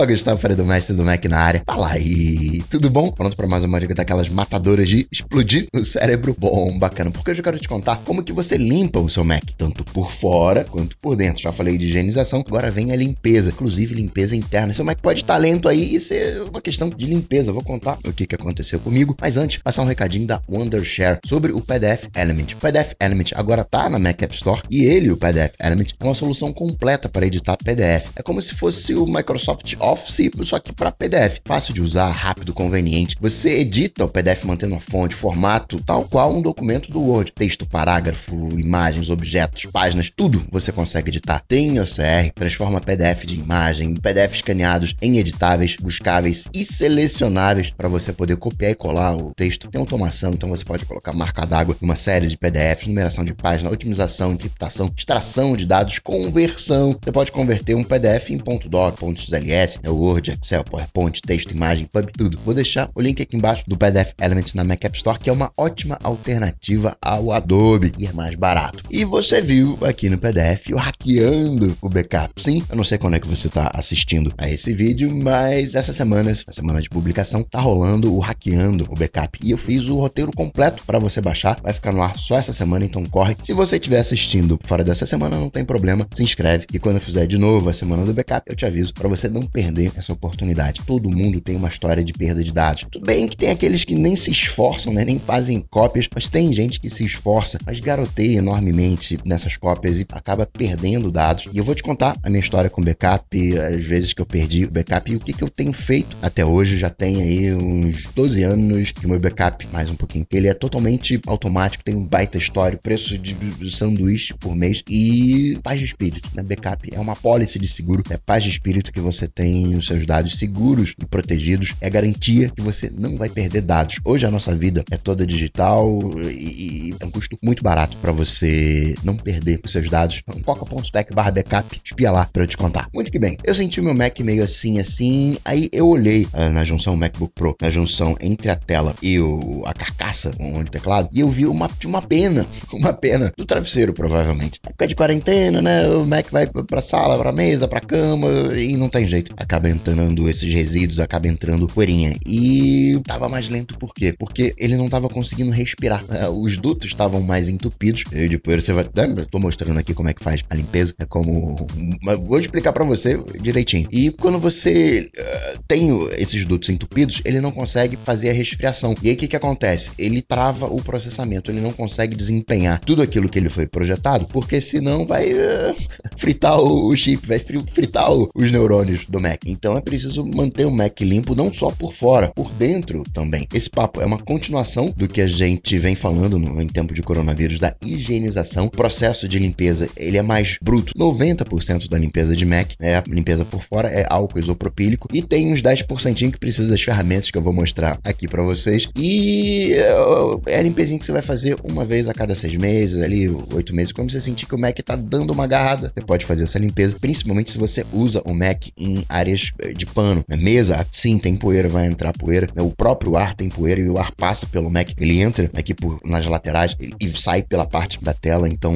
Opa, Gustavo Freire do Mestre do Mac na área. Fala aí, tudo bom? Pronto para mais uma dica daquelas matadoras de explodir o cérebro? Bom, bacana, porque hoje eu quero te contar como que você limpa o seu Mac, tanto por fora quanto por dentro. Já falei de higienização, agora vem a limpeza, inclusive limpeza interna. Seu Mac pode estar lento aí e ser uma questão de limpeza. Vou contar o que, que aconteceu comigo, mas antes, passar um recadinho da Wondershare sobre o PDF Element. O PDF Element agora tá na Mac App Store e ele, o PDF Element, é uma solução completa para editar PDF. É como se fosse o Microsoft Office, só que para PDF. Fácil de usar, rápido, conveniente. Você edita o PDF mantendo a fonte, formato, tal qual um documento do Word. Texto, parágrafo, imagens, objetos, páginas, tudo você consegue editar. Tem OCR, transforma PDF de imagem, PDF escaneados em editáveis, buscáveis e selecionáveis para você poder copiar e colar o texto. Tem automação, então você pode colocar marca d'água em uma série de PDFs, numeração de página, otimização, encriptação, extração de dados, conversão. Você pode converter um PDF em .doc, .xls, é Word, Excel, PowerPoint, texto, imagem, pub, tudo. Vou deixar o link aqui embaixo do PDF Elements na Mac App Store, que é uma ótima alternativa ao Adobe e é mais barato. E você viu aqui no PDF o hackeando o backup. Sim, eu não sei quando é que você está assistindo a esse vídeo, mas essa semana, a semana de publicação, tá rolando o hackeando o backup. E eu fiz o roteiro completo para você baixar. Vai ficar no ar só essa semana, então corre. Se você estiver assistindo fora dessa semana, não tem problema, se inscreve e quando eu fizer de novo a semana do backup, eu te aviso para você não perder essa oportunidade. Todo mundo tem uma história de perda de dados. Tudo bem que tem aqueles que nem se esforçam, né, nem fazem cópias, mas tem gente que se esforça, mas garoteia enormemente nessas cópias e acaba perdendo dados. E eu vou te contar a minha história com backup, as vezes que eu perdi o backup e o que, que eu tenho feito até hoje. Já tem aí uns 12 anos que o meu backup, mais um pouquinho, ele é totalmente automático, tem um baita histórico, preço de sanduíche por mês e paz de espírito, né? Backup é uma pólice de seguro, é paz de espírito que você tem os seus dados seguros e protegidos, é garantia que você não vai perder dados. Hoje a nossa vida é toda digital e, e é um custo muito barato para você não perder os seus dados. Coca.tech barra backup, espia lá para eu te contar. Muito que bem, eu senti o meu Mac meio assim, assim, aí eu olhei uh, na junção MacBook Pro, na junção entre a tela e o, a carcaça, onde o teclado, e eu vi uma, uma pena, uma pena do travesseiro, provavelmente. Época de quarentena, né? O Mac vai pra sala, pra mesa, pra cama, e não tem jeito. Acaba entrando esses resíduos, acaba entrando poeirinha. E tava mais lento por quê? Porque ele não tava conseguindo respirar. Os dutos estavam mais entupidos. E de poeira você vai. Eu tô mostrando aqui como é que faz a limpeza. É como. Mas vou explicar para você direitinho. E quando você uh, tem esses dutos entupidos, ele não consegue fazer a resfriação. E aí o que, que acontece? Ele trava o processamento, ele não consegue desempenhar tudo aquilo que ele foi projetado, porque senão vai uh, fritar o chip, vai fritar os neurônios do Mac. Então é preciso manter o Mac limpo não só por fora, por dentro também. Esse papo é uma continuação do que a gente vem falando no, em tempo de coronavírus da higienização. O processo de limpeza, ele é mais bruto. 90% da limpeza de Mac é a limpeza por fora, é álcool isopropílico e tem uns 10% que precisa das ferramentas que eu vou mostrar aqui para vocês. E é a limpezinha que você vai fazer uma vez a cada seis meses, ali, oito meses. Quando você sentir que o Mac tá dando uma agarrada, você pode fazer essa limpeza, principalmente se você usa o Mac em áreas eh, de pano. Na mesa, sim, tem poeira, vai entrar poeira. O próprio ar tem poeira e o ar passa pelo Mac. Ele entra aqui por, nas laterais e sai pela parte da tela, então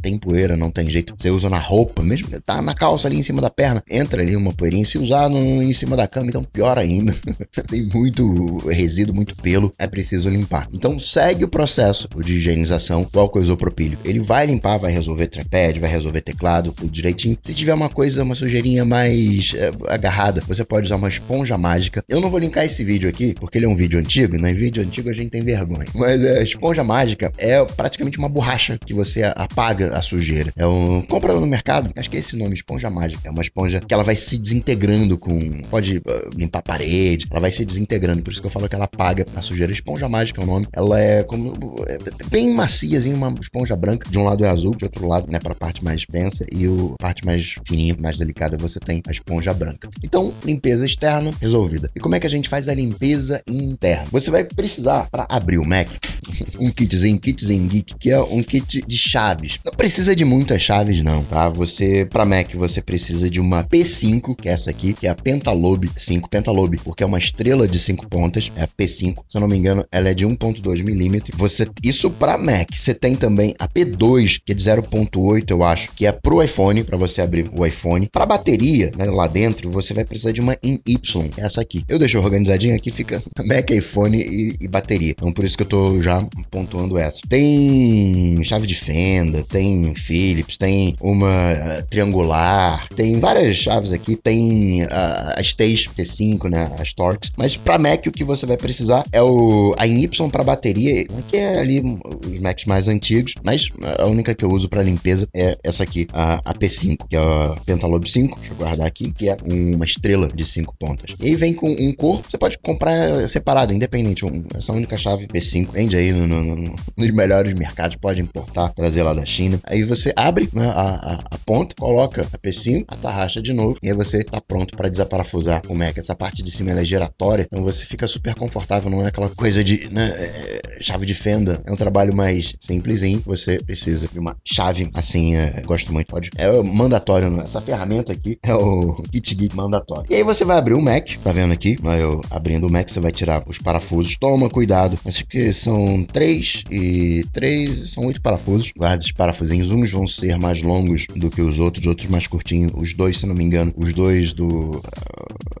tem poeira, não tem jeito. Você usa na roupa, mesmo tá na calça ali em cima da perna, entra ali uma poeirinha. Se usar no, em cima da cama, então pior ainda. tem muito resíduo, muito pelo, é preciso limpar. Então segue o processo de higienização do álcool isopropílico. Ele vai limpar, vai resolver triped, vai resolver teclado, tudo direitinho. Se tiver uma coisa, uma sujeirinha mais é, agarrada, você pode usar uma esponja mágica. Eu não vou linkar esse vídeo aqui, porque ele é um vídeo antigo, e no vídeo antigo a gente tem vergonha. Mas a esponja mágica é praticamente uma borracha que você apaga a sujeira. É um... Compra no mercado, acho que é esse nome, esponja mágica. É uma esponja que ela vai se desintegrando com... Pode uh, limpar a parede, ela vai se desintegrando, por isso que eu falo que ela apaga a sujeira. Esponja mágica é o nome. Ela é como... É bem maciazinha, uma esponja branca. De um lado é azul, de outro lado, né, para a parte mais densa e a parte mais fininha, mais delicada, você tem a esponja branca. Então, limpeza externa resolvida. E como é que a gente faz a limpeza interna? Você vai precisar, para abrir o Mac, um kitzinho, kitzinho geek, que é um kit de chaves. Não precisa de muitas chaves não, tá? Você, para Mac, você precisa de uma P5, que é essa aqui, que é a Pentalobe 5, Pentalobe, porque é uma estrela de 5 pontas, é a P5. Se eu não me engano, ela é de 1.2 milímetros. Você, isso para Mac. Você tem também a P2, que é de 0.8, eu acho, que é pro iPhone, para você abrir o iPhone. Para bateria, né, lá dentro, você vai precisar de uma in Y, essa aqui. Eu deixo organizadinho aqui, fica Mac, iPhone e, e bateria. Então por isso que eu tô já pontuando essa. Tem chave de fenda, tem Philips, tem uma uh, triangular, tem várias chaves aqui, tem uh, as T's T5, né, as Torx. Mas para Mac o que você vai precisar é o a Y para bateria, que é ali os Macs mais antigos, mas a única que eu uso para limpeza é essa aqui, a, a P5, que é a Pentalobe 5. Deixa eu guardar aqui, que é uma estrela de 5 pontas. E vem com um corpo, você pode comprar separado, independente. Um, essa única chave P5 vende aí no, no, no, nos melhores mercados, pode importar, trazer lá da China. Aí você abre né, a, a, a, ponta, coloca a P5, atarracha de novo e aí você tá pronto para desaparafusar o Mac. Essa parte de cima é giratória, então você fica super confortável, não é aquela coisa de né, é, chave de fenda. É um trabalho mais simplesinho. Você precisa de uma chave assim, é, gosto muito, pode. É mandatório, né? essa ferramenta aqui é o Kit Geek mandatório. E aí você vai abrir o Mac, tá vendo aqui? Eu abrindo o Mac, você vai tirar os parafusos. Toma cuidado. Acho que são três e três, são oito parafusos. Guarda esses parafusinhos. Uns vão ser mais longos do que os outros, outros mais curtinhos. Os dois, se não me engano, os dois do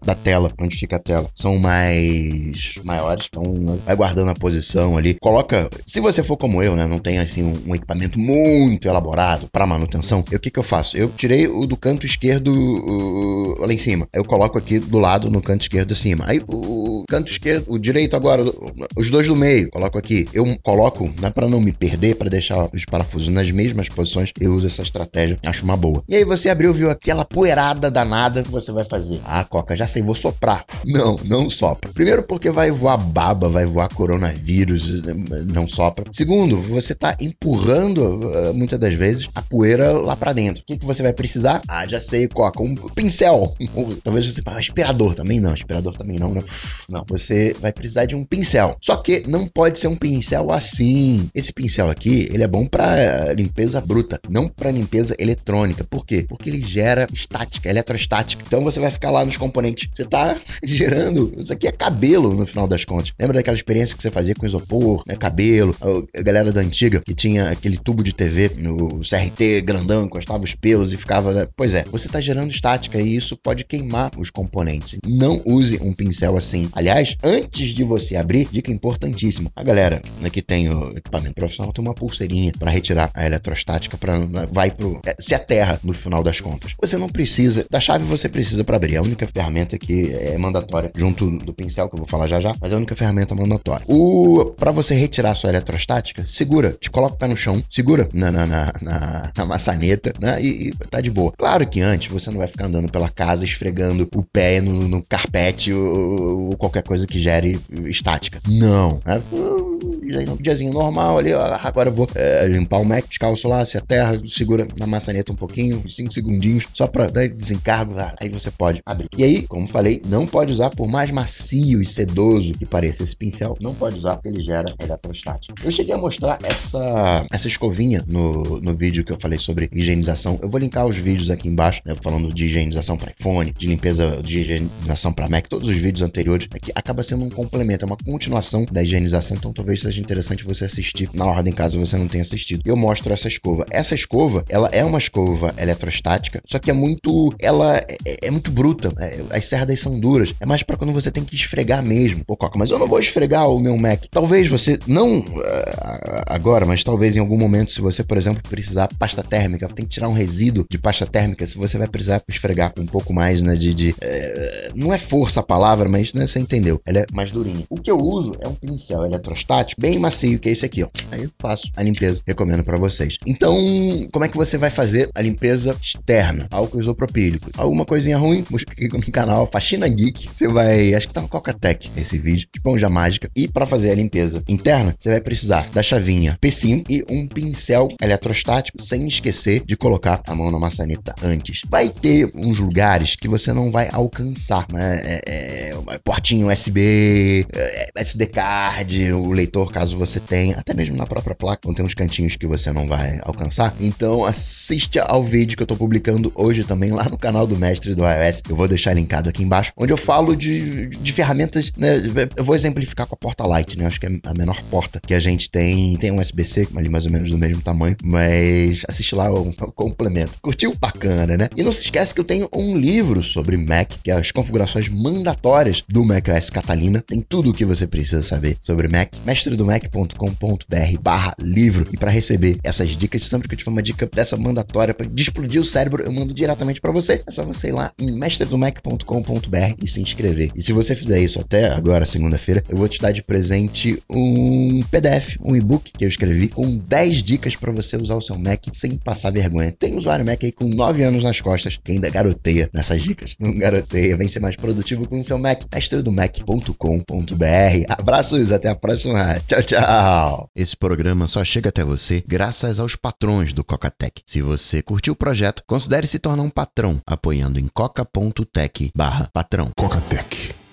da tela, onde fica a tela, são mais maiores. Então vai guardando a posição ali. Coloca, se você for como eu, né, não tem assim um, um equipamento muito elaborado para manutenção, o que que eu faço? Eu tirei o do canto esquerdo lá em cima. Eu coloco aqui do lado no canto esquerdo acima. Aí o canto esquerdo, o direito agora, os dois do meio, coloco aqui. Eu coloco, não é para não me perder, para deixar os parafusos nas mesmas posições, eu uso essa estratégia, acho uma boa. E aí você abriu, viu aquela poeirada danada que você vai fazer. Ah, Coca, já sei, vou soprar. Não, não sopra. Primeiro porque vai voar baba, vai voar coronavírus, não sopra. Segundo, você tá empurrando ah, muitas das vezes a poeira lá para dentro. O que, que você vai precisar? Ah, já sei, Coca, um pincel. Talvez você. Ah, aspirador também não, aspirador também não, não. Não, você vai precisar de um pincel. Só que não pode ser um pincel assim. Esse pincel aqui, ele é bom para limpeza bruta, não para limpeza eletrônica. Por quê? Porque ele gera estática, eletrostática. Então você vai ficar lá nos componentes. Você tá gerando. Isso aqui é cabelo no final das contas. Lembra daquela experiência que você fazia com isopor, né? Cabelo. A galera da antiga que tinha aquele tubo de TV no CRT grandão, encostava os pelos e ficava. Né? Pois é, você tá gerando estática e isso pode queimar os componentes. Não use um pincel assim. Aliás, antes de você abrir, dica importantíssima. A galera né, que tem o equipamento profissional tem uma pulseirinha para retirar a eletrostática para né, vai pro é, se aterra no final das contas. Você não precisa da chave, você precisa para abrir. É a única ferramenta que é mandatória junto do pincel que eu vou falar já já, mas é a única ferramenta mandatória. O você retirar a sua eletrostática, segura, te coloca o pé no chão, segura na, na, na, na, na maçaneta, né? E, e, tá de boa. Claro que antes você não vai ficar andando pela casa esfregando o pé no, no carpete ou, ou, qualquer coisa que gere estática. Não. Né? Um diazinho normal ali, agora eu vou é, limpar o Mac, descalço lá, se a terra, segura na maçaneta um pouquinho, 5 segundinhos, só pra dar desencargo, aí você pode abrir. E aí, como falei, não pode usar por mais macio e sedoso que pareça esse pincel, não pode usar porque ele gera eletrostática. Eu cheguei a mostrar essa, essa escovinha no, no vídeo que eu falei sobre higienização. Eu vou linkar os vídeos aqui embaixo, né, falando de higienização para iPhone, de limpeza de higienização para Mac, todos os vídeos anteriores, aqui acaba sendo um complemento, é uma continuação da higienização, então talvez seja interessante você assistir na ordem caso você não tenha assistido. Eu mostro essa escova. Essa escova, ela é uma escova eletrostática, só que é muito, ela é, é muito bruta. É, as cerdas são duras. É mais para quando você tem que esfregar mesmo. Pô, Coca, mas eu não vou esfregar o meu Mac. Talvez você não uh, agora, mas talvez em algum momento, se você, por exemplo, precisar pasta térmica, tem que tirar um resíduo de pasta térmica, se você vai precisar esfregar um pouco mais, né, de, de uh, não é força a palavra, mas né, você entendeu. Ela é mais durinha. O que eu uso é um pincel eletrostático bem macio, que é esse aqui, ó. Aí eu faço a limpeza, recomendo para vocês. Então, como é que você vai fazer a limpeza externa? Álcool isopropílico. Alguma coisinha ruim? Busca aqui no canal Faxina Geek. Você vai, acho que tá no Coca-Tech esse vídeo, esponja mágica. E para fazer a limpeza interna, você vai precisar da chavinha P5 e um pincel eletrostático, sem esquecer de colocar a mão na maçaneta antes. Vai ter uns lugares que você não vai alcançar, né? É, é, USB, é, SD card, o leitor caso você tenha, até mesmo na própria placa, vão ter uns cantinhos que você não vai alcançar. Então assiste ao vídeo que eu tô publicando hoje também lá no canal do Mestre do iOS. Eu vou deixar linkado aqui embaixo, onde eu falo de, de ferramentas, né? Eu vou exemplificar com a porta Light, né? Eu acho que é a menor porta que a gente tem. Tem um USB-C, ali mais ou menos do mesmo tamanho, mas assiste lá o, o complemento. Curtiu? Bacana, né? E não se esquece que eu tenho um livro sobre Mac, que é as configurações mandatórias do macOS Catalina. Tem tudo o que você precisa saber sobre Mac. mestredomac.com.br barra livro. E para receber essas dicas, sempre que eu tiver uma dica dessa mandatória para explodir o cérebro, eu mando diretamente para você. É só você ir lá em mestredomac.com.br e se inscrever. E se você fizer isso até agora, segunda-feira, eu vou te dar de presente um PDF, um e-book que eu escrevi com 10 dicas para você usar o seu Mac sem passar vergonha. Tem usuário Mac aí com 9 anos nas costas que ainda garoteia nessas dicas. Não garoteia, vem ser mais produtivo com o seu Mac. mestredomac.com.br. Abraços, até a próxima. Tchau, tchau. Esse programa só chega até você graças aos patrões do Cocatec. Se você curtiu o projeto, considere se tornar um patrão apoiando em coca.tech barra patrão. Cocatec